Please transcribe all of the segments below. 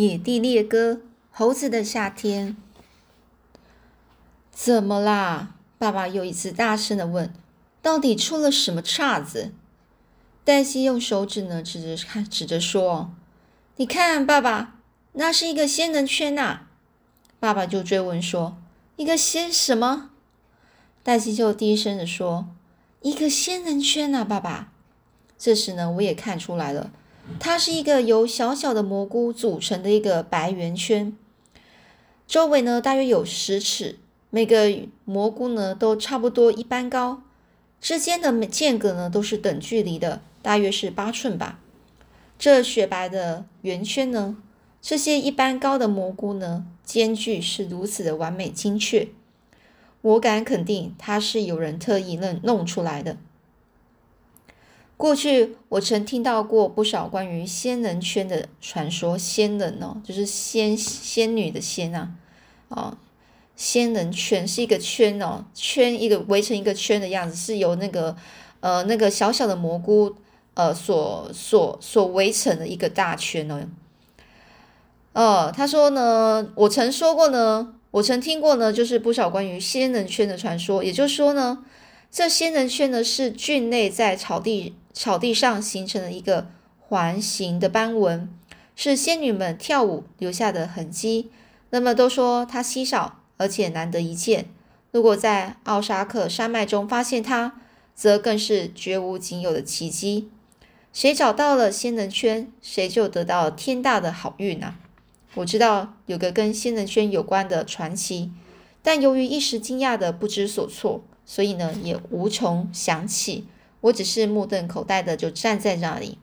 野地猎歌：猴子的夏天。怎么啦？爸爸又一次大声的问：“到底出了什么岔子？”黛西用手指呢指着看，指着说：“你看，爸爸，那是一个仙人圈呐！”爸爸就追问说：“一个仙什么？”黛西就低声的说：“一个仙人圈呐，爸爸。”这时呢，我也看出来了。它是一个由小小的蘑菇组成的一个白圆圈，周围呢大约有十尺，每个蘑菇呢都差不多一般高，之间的间隔呢都是等距离的，大约是八寸吧。这雪白的圆圈呢，这些一般高的蘑菇呢，间距是如此的完美精确，我敢肯定它是有人特意弄弄出来的。过去我曾听到过不少关于仙人圈的传说，仙人哦，就是仙仙女的仙啊，啊，仙人圈是一个圈哦，圈一个围成一个圈的样子，是由那个呃那个小小的蘑菇呃所所所围成的一个大圈哦。呃，他说呢，我曾说过呢，我曾听过呢，就是不少关于仙人圈的传说，也就是说呢，这仙人圈呢是菌类在草地。草地上形成了一个环形的斑纹，是仙女们跳舞留下的痕迹。那么都说它稀少，而且难得一见。如果在奥沙克山脉中发现它，则更是绝无仅有的奇迹。谁找到了仙人圈，谁就得到天大的好运啊！我知道有个跟仙人圈有关的传奇，但由于一时惊讶的不知所措，所以呢也无从想起。我只是目瞪口呆的就站在那里，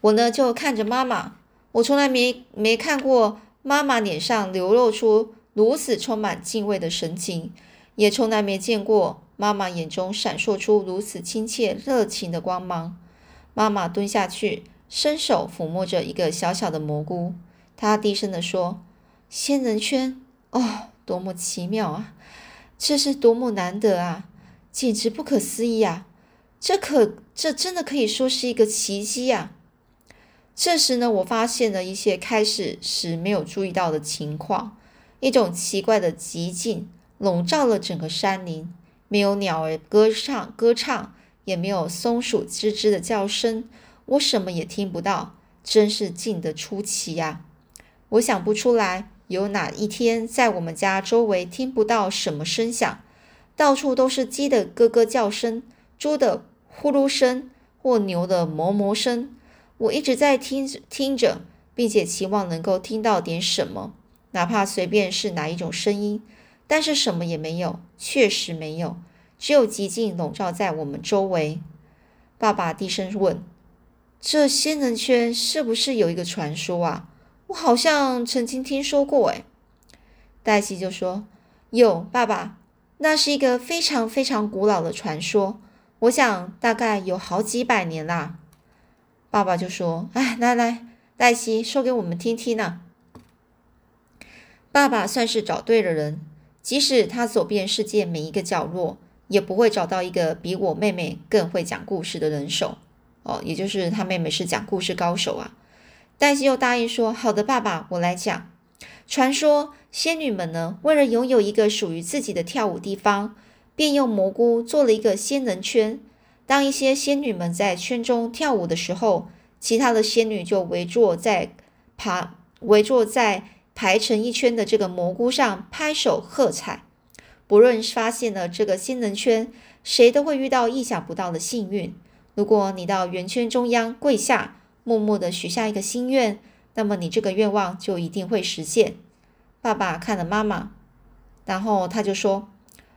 我呢就看着妈妈，我从来没没看过妈妈脸上流露出如此充满敬畏的神情，也从来没见过妈妈眼中闪烁出如此亲切热情的光芒。妈妈蹲下去，伸手抚摸着一个小小的蘑菇，她低声的说：“仙人圈，哦，多么奇妙啊！这是多么难得啊！”简直不可思议啊！这可这真的可以说是一个奇迹呀！这时呢，我发现了一些开始时没有注意到的情况：一种奇怪的寂静笼罩了整个山林，没有鸟儿歌唱歌唱，也没有松鼠吱吱的叫声，我什么也听不到，真是静得出奇呀！我想不出来有哪一天在我们家周围听不到什么声响。到处都是鸡的咯咯叫声，猪的呼噜声，或牛的哞哞声。我一直在听听着，并且期望能够听到点什么，哪怕随便是哪一种声音。但是什么也没有，确实没有，只有寂静笼罩在我们周围。爸爸低声问：“这仙人圈是不是有一个传说啊？我好像曾经听说过。”哎，黛西就说：“有，爸爸。”那是一个非常非常古老的传说，我想大概有好几百年啦。爸爸就说：“哎，来来，黛西说给我们听听呢。”爸爸算是找对了人，即使他走遍世界每一个角落，也不会找到一个比我妹妹更会讲故事的人手。哦，也就是他妹妹是讲故事高手啊。黛西又答应说：“好的，爸爸，我来讲。”传说仙女们呢，为了拥有一个属于自己的跳舞地方，便用蘑菇做了一个仙人圈。当一些仙女们在圈中跳舞的时候，其他的仙女就围坐在爬围坐在排成一圈的这个蘑菇上拍手喝彩。不论发现了这个仙人圈，谁都会遇到意想不到的幸运。如果你到圆圈中央跪下，默默地许下一个心愿。那么你这个愿望就一定会实现。爸爸看了妈妈，然后他就说：“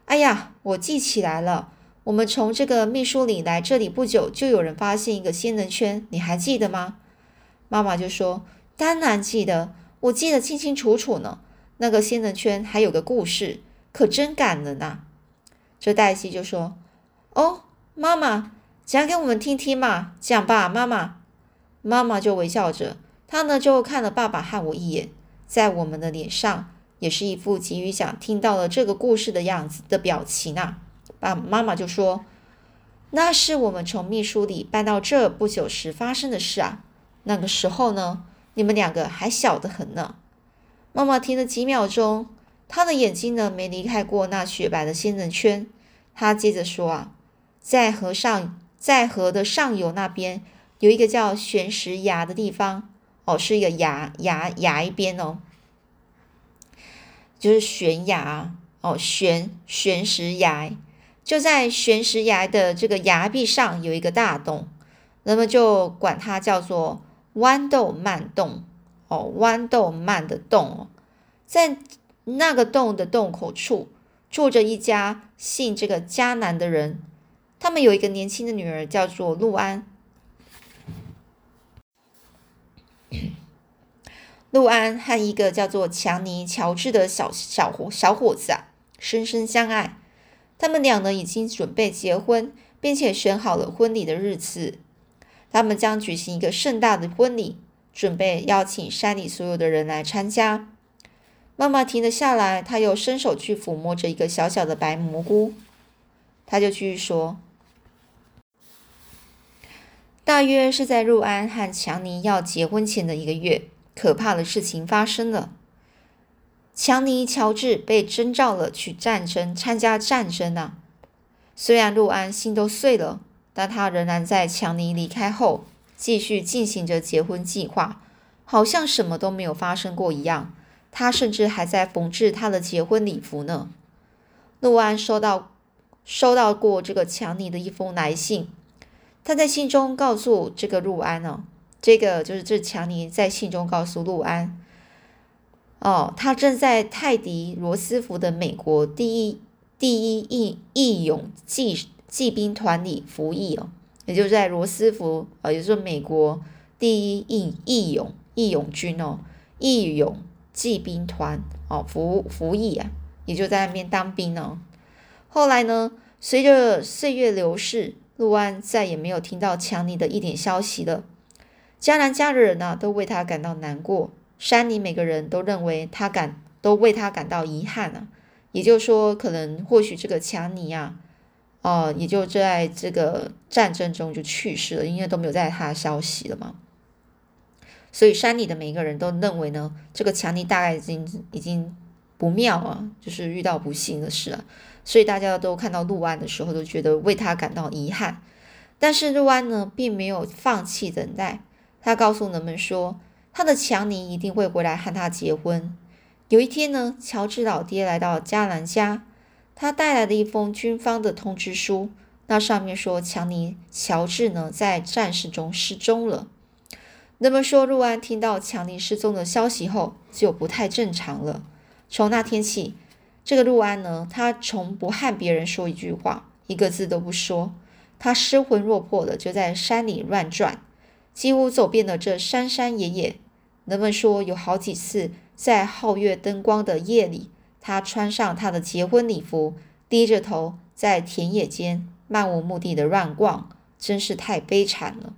哎呀，我记起来了，我们从这个秘书里来这里不久，就有人发现一个仙人圈，你还记得吗？”妈妈就说：“当然记得，我记得清清楚楚呢。那个仙人圈还有个故事，可真感人呐。”这黛西就说：“哦，妈妈讲给我们听听嘛，讲吧，妈妈。”妈妈就微笑着。他呢就看了爸爸和我一眼，在我们的脸上也是一副急于想听到了这个故事的样子的表情啊。爸妈妈就说：“那是我们从秘书里搬到这不久时发生的事啊。那个时候呢，你们两个还小得很呢。”妈妈听了几秒钟，她的眼睛呢没离开过那雪白的仙人圈。她接着说：“啊，在河上，在河的上游那边有一个叫悬石崖的地方，哦，是一个崖崖崖一边哦，就是悬崖哦，悬悬石崖，就在悬石崖的这个崖壁上有一个大洞，那么就管它叫做豌豆慢洞。”哦，豌豆慢的洞哦，在那个洞的洞口处住着一家姓这个迦南的人，他们有一个年轻的女儿，叫做陆安。陆安和一个叫做强尼·乔治的小小伙小伙子啊，深深相爱。他们俩呢，已经准备结婚，并且选好了婚礼的日子。他们将举行一个盛大的婚礼。准备邀请山里所有的人来参加。妈妈停了下来，她又伸手去抚摸着一个小小的白蘑菇。她就继续说：“大约是在陆安和强尼要结婚前的一个月，可怕的事情发生了。强尼·乔治被征召了去战争，参加战争啊！虽然入安心都碎了，但他仍然在强尼离开后。”继续进行着结婚计划，好像什么都没有发生过一样。他甚至还在缝制他的结婚礼服呢。陆安收到收到过这个强尼的一封来信，他在信中告诉这个陆安呢，这个就是这强尼在信中告诉陆安，哦，他正在泰迪罗斯福的美国第一第一义义勇骑骑兵团里服役哦。也就在罗斯福，呃，也就是美国第一义义勇义勇军哦，义勇骑兵团哦，服服役啊，也就在那边当兵呢。后来呢，随着岁月流逝，陆安再也没有听到强尼的一点消息了。迦南家的人呢，都为他感到难过，山里每个人都认为他感都为他感到遗憾啊。也就是说，可能或许这个强尼啊。哦，也就在这个战争中就去世了，因为都没有在他的消息了嘛。所以山里的每一个人都认为呢，这个强尼大概已经已经不妙啊，就是遇到不幸的事啊。所以大家都看到陆安的时候，都觉得为他感到遗憾。但是陆安呢，并没有放弃等待，他告诉人们说，他的强尼一定会回来和他结婚。有一天呢，乔治老爹来到加兰家。他带来的一封军方的通知书，那上面说强尼乔治呢在战事中失踪了。那么说，陆安听到强尼失踪的消息后，就不太正常了。从那天起，这个陆安呢，他从不和别人说一句话，一个字都不说。他失魂落魄的就在山里乱转，几乎走遍了这山山野野。人们说，有好几次在皓月灯光的夜里。他穿上他的结婚礼服，低着头在田野间漫无目的的乱逛，真是太悲惨了。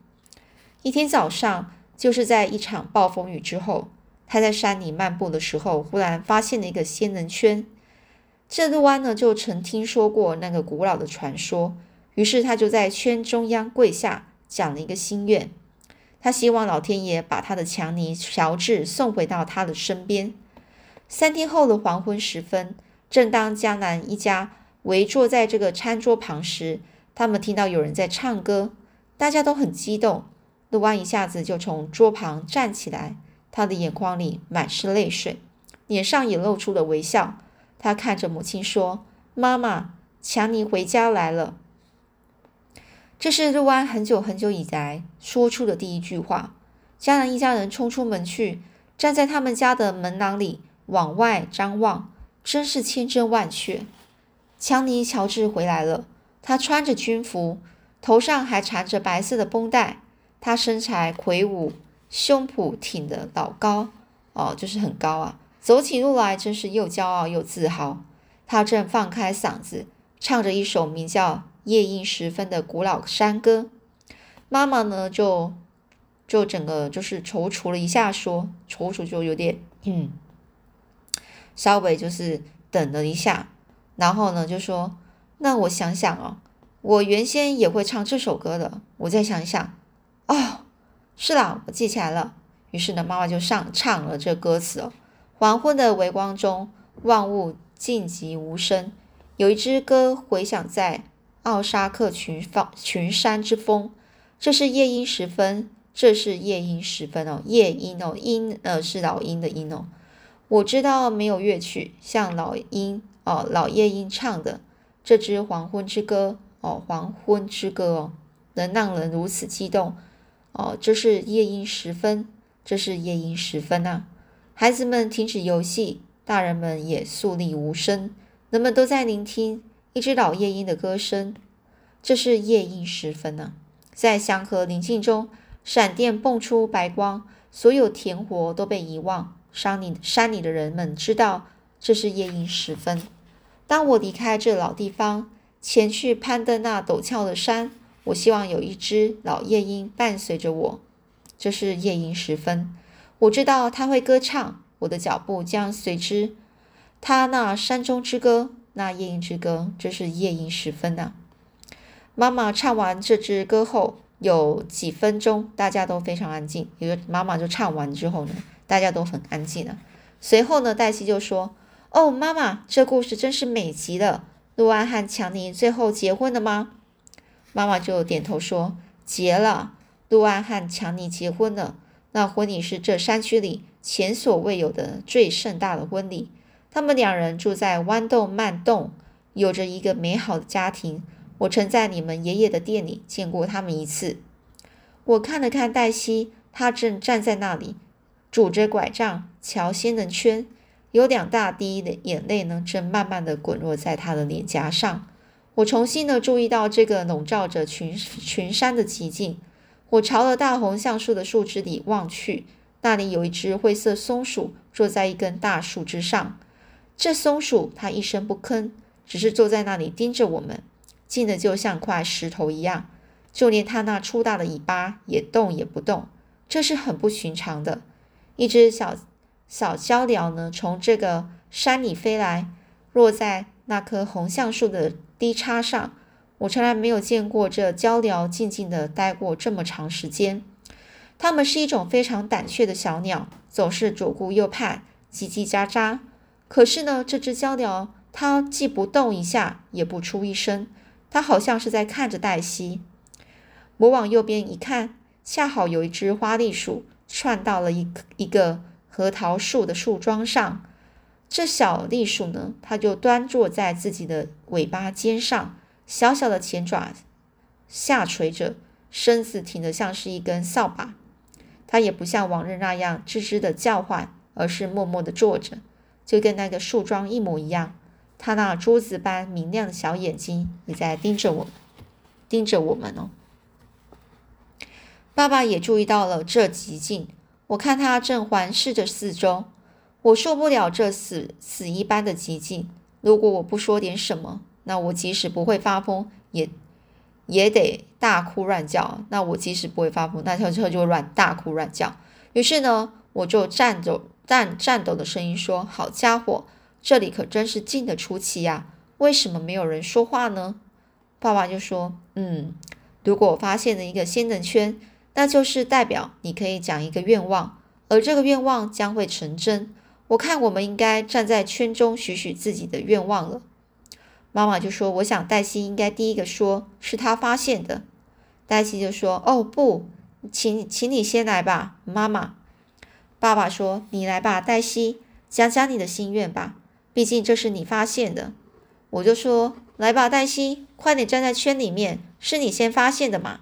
一天早上，就是在一场暴风雨之后，他在山里漫步的时候，忽然发现了一个仙人圈。这路安呢，就曾听说过那个古老的传说，于是他就在圈中央跪下，讲了一个心愿。他希望老天爷把他的强尼乔治送回到他的身边。三天后的黄昏时分，正当江南一家围坐在这个餐桌旁时，他们听到有人在唱歌，大家都很激动。陆安一下子就从桌旁站起来，他的眼眶里满是泪水，脸上也露出了微笑。他看着母亲说：“妈妈，强尼回家来了。”这是陆安很久很久以来说出的第一句话。江南一家人冲出门去，站在他们家的门廊里。往外张望，真是千真万确。强尼·乔治回来了，他穿着军服，头上还缠着白色的绷带。他身材魁梧，胸脯挺得老高，哦，就是很高啊。走起路来真是又骄傲又自豪。他正放开嗓子唱着一首名叫《夜莺时分》的古老山歌。妈妈呢，就就整个就是踌躇了一下，说：“踌躇就有点嗯。”稍微就是等了一下，然后呢就说：“那我想想哦，我原先也会唱这首歌的。我再想想，哦，是啦，我记起来了。于是呢，妈妈就上唱了这歌词哦：黄昏的微光中，万物静寂无声，有一支歌回响在奥沙克群峰群山之峰。这是夜莺时分，这是夜莺时分哦，夜莺哦，莺呃是老鹰的鹰哦。我知道没有乐曲像老鹰哦，老夜莺唱的这支黄昏之歌哦，黄昏之歌哦，能让人如此激动哦。这是夜莺时分。这是夜莺时分啊！孩子们停止游戏，大人们也肃立无声，人们都在聆听一只老夜莺的歌声。这是夜莺时分啊！在祥和宁静中，闪电蹦出白光，所有田活都被遗忘。山里山里的人们知道这是夜莺时分。当我离开这老地方，前去攀登那陡峭的山，我希望有一只老夜莺伴随着我。这是夜莺时分，我知道他会歌唱，我的脚步将随之。他那山中之歌，那夜莺之歌，这是夜莺时分呐。妈妈唱完这支歌后，有几分钟大家都非常安静。因为妈妈就唱完之后呢，大家都很安静了。随后呢，黛西就说：“哦，妈妈，这故事真是美极了。陆安和强尼最后结婚了吗？”妈妈就点头说：“结了。”陆安和强尼结婚了，那婚礼是这山区里前所未有的最盛大的婚礼。他们两人住在豌豆曼洞，有着一个美好的家庭。我曾在你们爷爷的店里见过他们一次。我看了看黛西，她正站在那里，拄着拐杖瞧仙人圈，有两大滴的眼泪呢，正慢慢的滚落在她的脸颊上。我重新的注意到这个笼罩着群群山的寂静。我朝了大红橡树的树枝里望去，那里有一只灰色松鼠坐在一根大树枝上。这松鼠它一声不吭，只是坐在那里盯着我们，静的就像块石头一样。就连它那粗大的尾巴也动也不动，这是很不寻常的。一只小小鹪鹩呢，从这个山里飞来，落在那棵红橡树的低叉上。我从来没有见过这鹪鹩静静地待过这么长时间。它们是一种非常胆怯的小鸟，总是左顾右盼，叽叽喳喳。可是呢，这只鹪鸟它既不动一下，也不出一声，它好像是在看着黛西。我往右边一看，恰好有一只花栗鼠窜到了一一个核桃树的树桩上。这小栗鼠呢，它就端坐在自己的尾巴尖上。小小的前爪下垂着，身子挺得像是一根扫把。它也不像往日那样吱吱的叫唤，而是默默的坐着，就跟那个树桩一模一样。它那珠子般明亮的小眼睛也在盯着我，盯着我们哦。爸爸也注意到了这寂静，我看他正环视着四周。我受不了这死死一般的寂静。如果我不说点什么。那我即使不会发疯，也也得大哭乱叫。那我即使不会发疯，那他就就乱大哭乱叫。于是呢，我就站着、但颤抖的声音说：“好家伙，这里可真是静得出奇呀！为什么没有人说话呢？”爸爸就说：“嗯，如果我发现了一个仙人圈，那就是代表你可以讲一个愿望，而这个愿望将会成真。我看我们应该站在圈中许许自己的愿望了。”妈妈就说：“我想黛西应该第一个说，是她发现的。”黛西就说：“哦，不，请，请你先来吧，妈妈。”爸爸说：“你来吧，黛西，讲讲你的心愿吧，毕竟这是你发现的。”我就说：“来吧，黛西，快点站在圈里面，是你先发现的嘛。”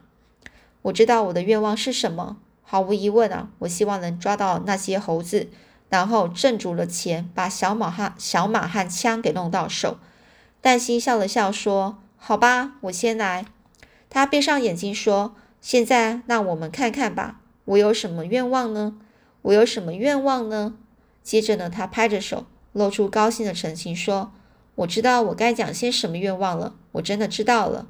我知道我的愿望是什么，毫无疑问啊，我希望能抓到那些猴子，然后挣足了钱，把小马和小马和枪给弄到手。黛西笑了笑说：“好吧，我先来。”他闭上眼睛说：“现在让我们看看吧，我有什么愿望呢？我有什么愿望呢？”接着呢，他拍着手，露出高兴的神情说：“我知道我该讲些什么愿望了，我真的知道了。”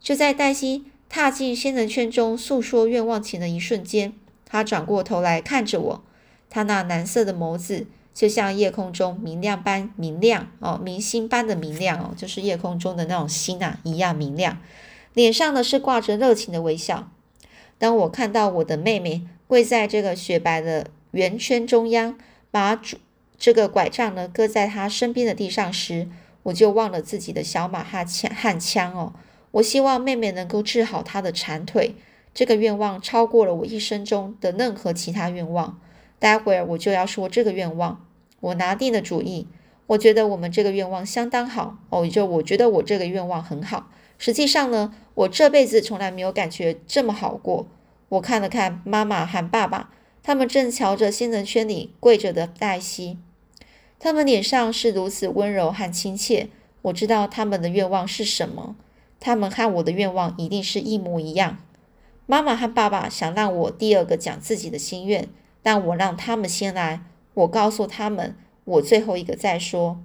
就在黛西踏进仙人圈中诉说愿望前的一瞬间，他转过头来看着我，他那蓝色的眸子。就像夜空中明亮般明亮哦，明星般的明亮哦，就是夜空中的那种星啊一样明亮。脸上呢是挂着热情的微笑。当我看到我的妹妹跪在这个雪白的圆圈中央，把主这个拐杖呢搁在他身边的地上时，我就忘了自己的小马哈枪和枪哦。我希望妹妹能够治好她的残腿，这个愿望超过了我一生中的任何其他愿望。待会儿我就要说这个愿望。我拿定了主意，我觉得我们这个愿望相当好哦，就我觉得我这个愿望很好。实际上呢，我这辈子从来没有感觉这么好过。我看了看妈妈和爸爸，他们正瞧着新人圈里跪着的黛西，他们脸上是如此温柔和亲切。我知道他们的愿望是什么，他们和我的愿望一定是一模一样。妈妈和爸爸想让我第二个讲自己的心愿，但我让他们先来。我告诉他们，我最后一个再说。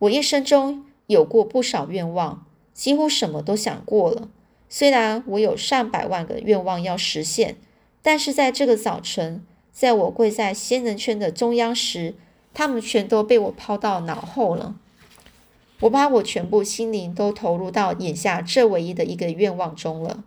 我一生中有过不少愿望，几乎什么都想过了。虽然我有上百万个愿望要实现，但是在这个早晨，在我跪在仙人圈的中央时，他们全都被我抛到脑后了。我把我全部心灵都投入到眼下这唯一的一个愿望中了。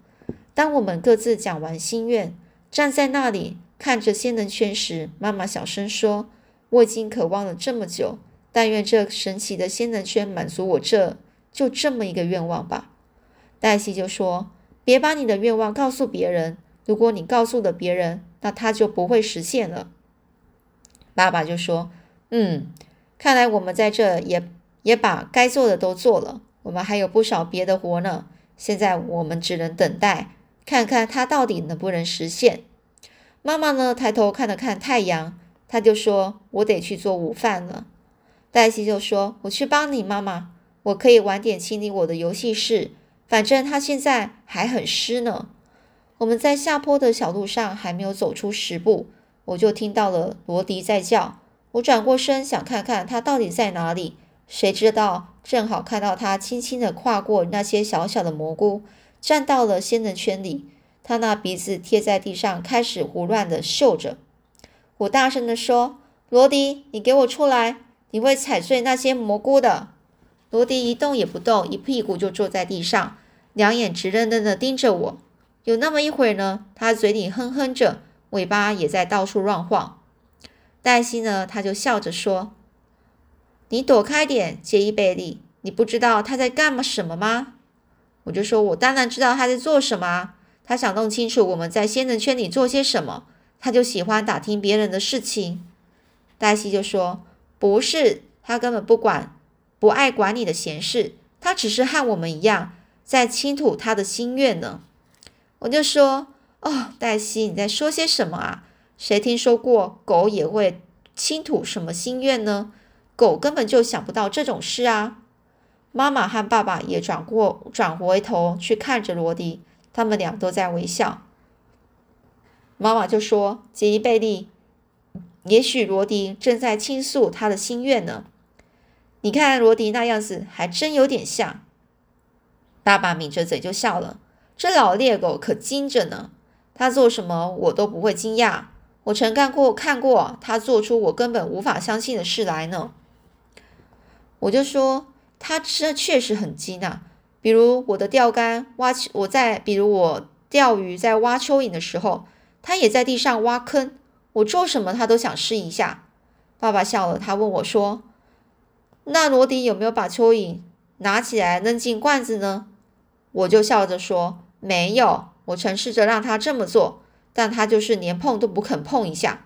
当我们各自讲完心愿，站在那里。看着仙人圈时，妈妈小声说：“我已经渴望了这么久，但愿这神奇的仙人圈满足我这就这么一个愿望吧。”黛西就说：“别把你的愿望告诉别人，如果你告诉了别人，那他就不会实现了。”爸爸就说：“嗯，看来我们在这也也把该做的都做了，我们还有不少别的活呢。现在我们只能等待，看看他到底能不能实现。”妈妈呢？抬头看了看太阳，她就说：“我得去做午饭了。”黛西就说：“我去帮你，妈妈。我可以晚点清理我的游戏室，反正它现在还很湿呢。”我们在下坡的小路上还没有走出十步，我就听到了罗迪在叫。我转过身想看看他到底在哪里，谁知道正好看到他轻轻地跨过那些小小的蘑菇，站到了仙人圈里。他那鼻子贴在地上，开始胡乱的嗅着。我大声的说：“罗迪，你给我出来！你会踩碎那些蘑菇的。”罗迪一动也不动，一屁股就坐在地上，两眼直愣愣的盯着我。有那么一会儿呢，他嘴里哼哼着，尾巴也在到处乱晃。黛西呢，他就笑着说：“你躲开点，杰伊贝利，你不知道他在干嘛什么吗？”我就说：“我当然知道他在做什么啊。”他想弄清楚我们在仙人圈里做些什么，他就喜欢打听别人的事情。黛西就说：“不是，他根本不管，不爱管你的闲事，他只是和我们一样，在倾吐他的心愿呢。”我就说：“哦，黛西，你在说些什么啊？谁听说过狗也会倾吐什么心愿呢？狗根本就想不到这种事啊！”妈妈和爸爸也转过转回头去看着罗迪。他们俩都在微笑。妈妈就说：“杰伊贝利，也许罗迪正在倾诉他的心愿呢。你看罗迪那样子，还真有点像。”爸爸抿着嘴就笑了：“这老猎狗可精着呢，他做什么我都不会惊讶。我曾干过看过他做出我根本无法相信的事来呢。”我就说：“他这确实很精啊。”比如我的钓竿挖，我在比如我钓鱼在挖蚯蚓的时候，他也在地上挖坑。我做什么他都想试一下。爸爸笑了，他问我说：“那罗迪有没有把蚯蚓拿起来扔进罐子呢？”我就笑着说：“没有。”我曾试着让他这么做，但他就是连碰都不肯碰一下。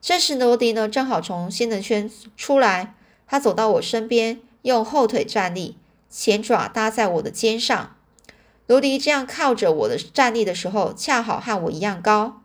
这时罗迪呢，正好从仙人圈出来，他走到我身边，用后腿站立。前爪搭在我的肩上，罗迪这样靠着我的站立的时候，恰好和我一样高，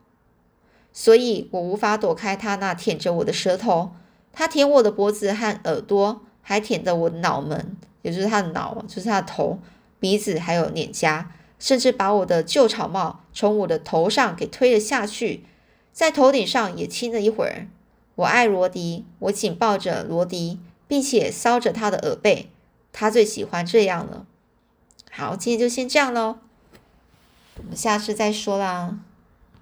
所以我无法躲开他那舔着我的舌头。他舔我的脖子和耳朵，还舔着我的脑门，也就是他的脑，就是他的头、鼻子还有脸颊，甚至把我的旧草帽从我的头上给推了下去，在头顶上也亲了一会儿。我爱罗迪，我紧抱着罗迪，并且搔着他的耳背。他最喜欢这样了。好，今天就先这样喽，我们下次再说啦。